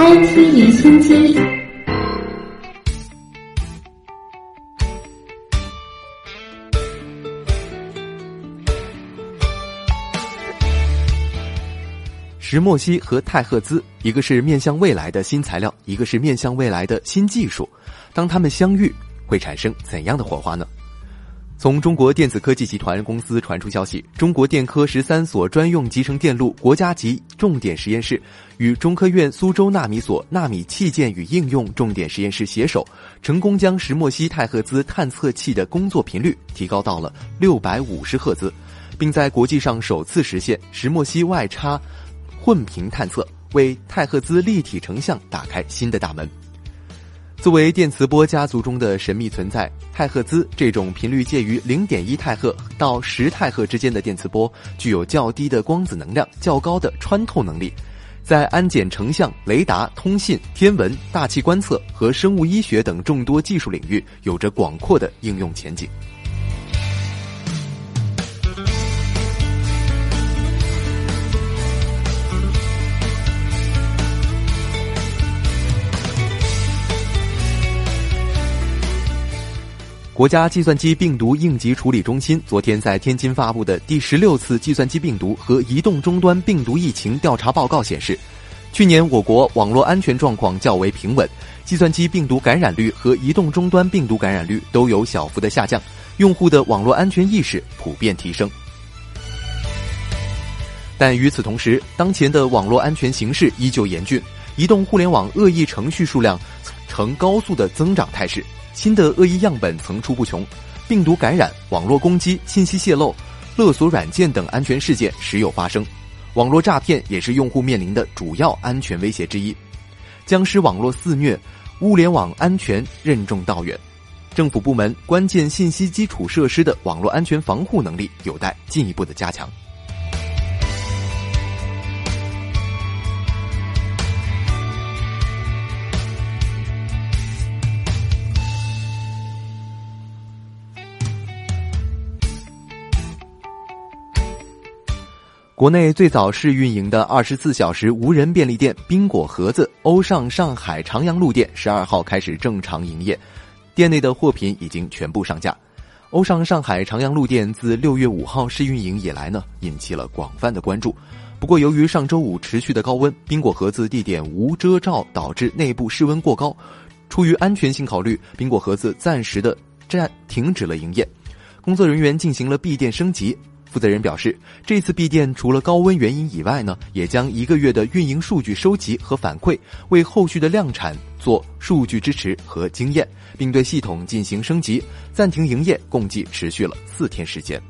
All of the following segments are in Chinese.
IT 离心机。石墨烯和钛赫兹，一个是面向未来的新材料，一个是面向未来的新技术。当它们相遇，会产生怎样的火花呢？从中国电子科技集团公司传出消息，中国电科十三所专用集成电路国家级重点实验室与中科院苏州纳米所纳米器件与应用重点实验室携手，成功将石墨烯太赫兹探测器的工作频率提高到了六百五十赫兹，并在国际上首次实现石墨烯外插。混频探测为太赫兹立体成像打开新的大门。作为电磁波家族中的神秘存在，太赫兹这种频率介于零点一太赫到十太赫之间的电磁波，具有较低的光子能量、较高的穿透能力，在安检成像、雷达、通信、天文、大气观测和生物医学等众多技术领域有着广阔的应用前景。国家计算机病毒应急处理中心昨天在天津发布的第十六次计算机病毒和移动终端病毒疫情调查报告显示，去年我国网络安全状况较为平稳，计算机病毒感染率和移动终端病毒感染率都有小幅的下降，用户的网络安全意识普遍提升。但与此同时，当前的网络安全形势依旧严峻，移动互联网恶意程序数量呈高速的增长态势。新的恶意样本层出不穷，病毒感染、网络攻击、信息泄露、勒索软件等安全事件时有发生，网络诈骗也是用户面临的主要安全威胁之一。僵尸网络肆虐，物联网安全任重道远，政府部门关键信息基础设施的网络安全防护能力有待进一步的加强。国内最早试运营的二十四小时无人便利店冰果盒子欧尚上海长阳路店十二号开始正常营业，店内的货品已经全部上架。欧尚上海长阳路店自六月五号试运营以来呢，引起了广泛的关注。不过，由于上周五持续的高温，冰果盒子地点无遮罩，导致内部室温过高。出于安全性考虑，冰果盒子暂时的暂停止了营业，工作人员进行了闭店升级。负责人表示，这次闭店除了高温原因以外呢，也将一个月的运营数据收集和反馈，为后续的量产做数据支持和经验，并对系统进行升级。暂停营业共计持续了四天时间。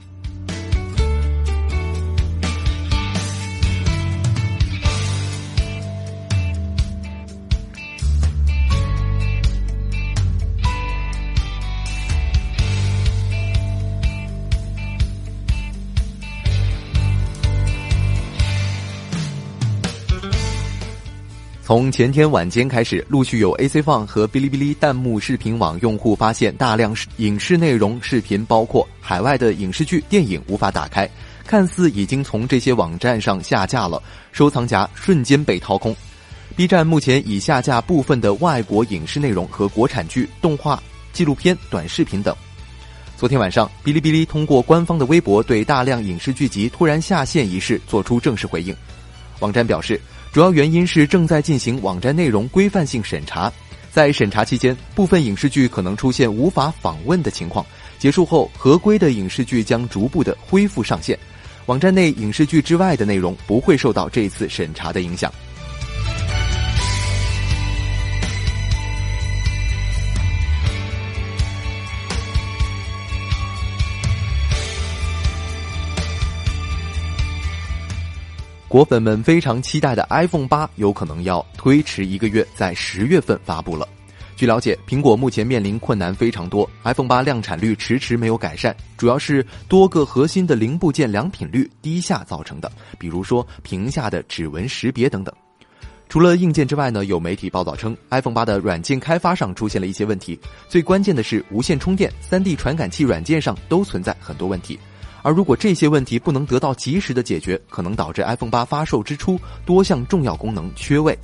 从前天晚间开始，陆续有 AC 放和哔哩哔哩弹幕视频网用户发现大量影视内容视频，包括海外的影视剧、电影无法打开，看似已经从这些网站上下架了，收藏夹瞬间被掏空。B 站目前已下架部分的外国影视内容和国产剧、动画、纪录片、短视频等。昨天晚上，哔哩哔哩通过官方的微博对大量影视剧集突然下线一事作出正式回应，网站表示。主要原因是正在进行网站内容规范性审查，在审查期间，部分影视剧可能出现无法访问的情况。结束后，合规的影视剧将逐步的恢复上线，网站内影视剧之外的内容不会受到这次审查的影响。果粉们非常期待的 iPhone 八有可能要推迟一个月，在十月份发布了。据了解，苹果目前面临困难非常多，iPhone 八量产率迟迟没有改善，主要是多个核心的零部件良品率低下造成的，比如说屏下的指纹识别等等。除了硬件之外呢，有媒体报道称，iPhone 八的软件开发上出现了一些问题，最关键的是无线充电、3D 传感器软件上都存在很多问题。而如果这些问题不能得到及时的解决，可能导致 iPhone 八发售之初多项重要功能缺位。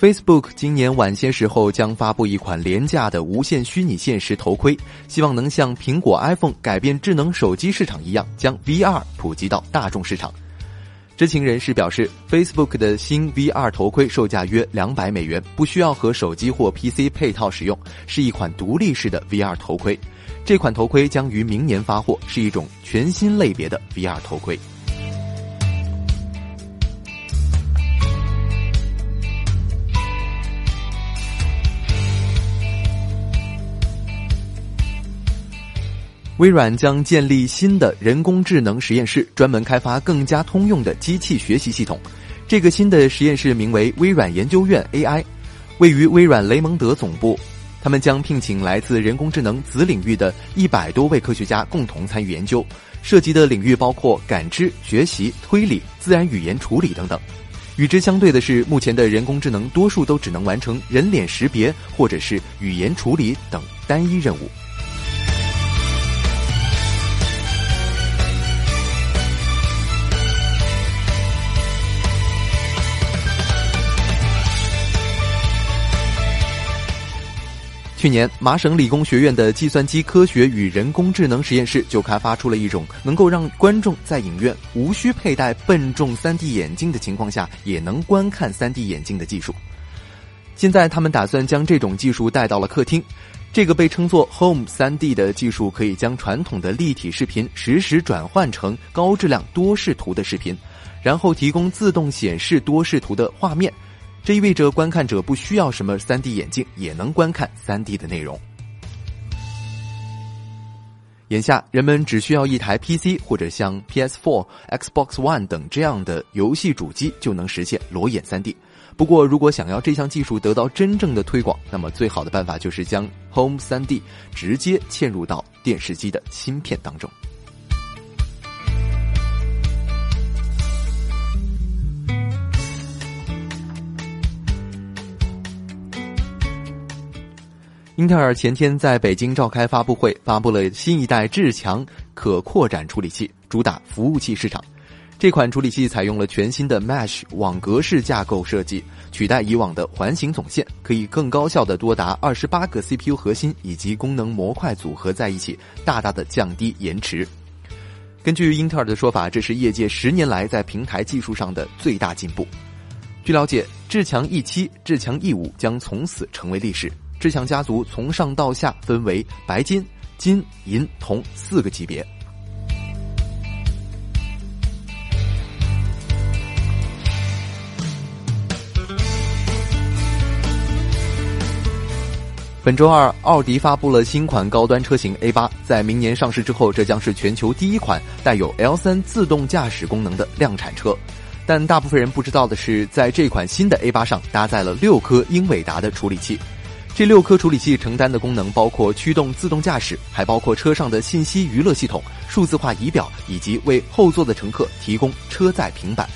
Facebook 今年晚些时候将发布一款廉价的无线虚拟现实头盔，希望能像苹果 iPhone 改变智能手机市场一样，将 VR 普及到大众市场。知情人士表示，Facebook 的新 VR 头盔售价约两百美元，不需要和手机或 PC 配套使用，是一款独立式的 VR 头盔。这款头盔将于明年发货，是一种全新类别的 VR 头盔。微软将建立新的人工智能实验室，专门开发更加通用的机器学习系统。这个新的实验室名为微软研究院 AI，位于微软雷蒙德总部。他们将聘请来自人工智能子领域的一百多位科学家共同参与研究，涉及的领域包括感知、学习、推理、自然语言处理等等。与之相对的是，目前的人工智能多数都只能完成人脸识别或者是语言处理等单一任务。去年，麻省理工学院的计算机科学与人工智能实验室就开发出了一种能够让观众在影院无需佩戴笨重 3D 眼镜的情况下也能观看 3D 眼镜的技术。现在，他们打算将这种技术带到了客厅。这个被称作 Home 3D 的技术可以将传统的立体视频实时转换成高质量多视图的视频，然后提供自动显示多视图的画面。这意味着观看者不需要什么 3D 眼镜也能观看 3D 的内容。眼下，人们只需要一台 PC 或者像 PS4、Xbox One 等这样的游戏主机就能实现裸眼 3D。不过，如果想要这项技术得到真正的推广，那么最好的办法就是将 Home 3D 直接嵌入到电视机的芯片当中。英特尔前天在北京召开发布会，发布了新一代至强可扩展处理器，主打服务器市场。这款处理器采用了全新的 Mesh 网格式架构设计，取代以往的环形总线，可以更高效的多达二十八个 CPU 核心以及功能模块组合在一起，大大的降低延迟。根据英特尔的说法，这是业界十年来在平台技术上的最大进步。据了解，至强 E 七、至强 E 五将从此成为历史。志强家族从上到下分为白金、金、银、铜四个级别。本周二，奥迪发布了新款高端车型 A 八，在明年上市之后，这将是全球第一款带有 L 三自动驾驶功能的量产车。但大部分人不知道的是，在这款新的 A 八上搭载了六颗英伟达的处理器。这六颗处理器承担的功能包括驱动自动驾驶，还包括车上的信息娱乐系统、数字化仪表，以及为后座的乘客提供车载平板。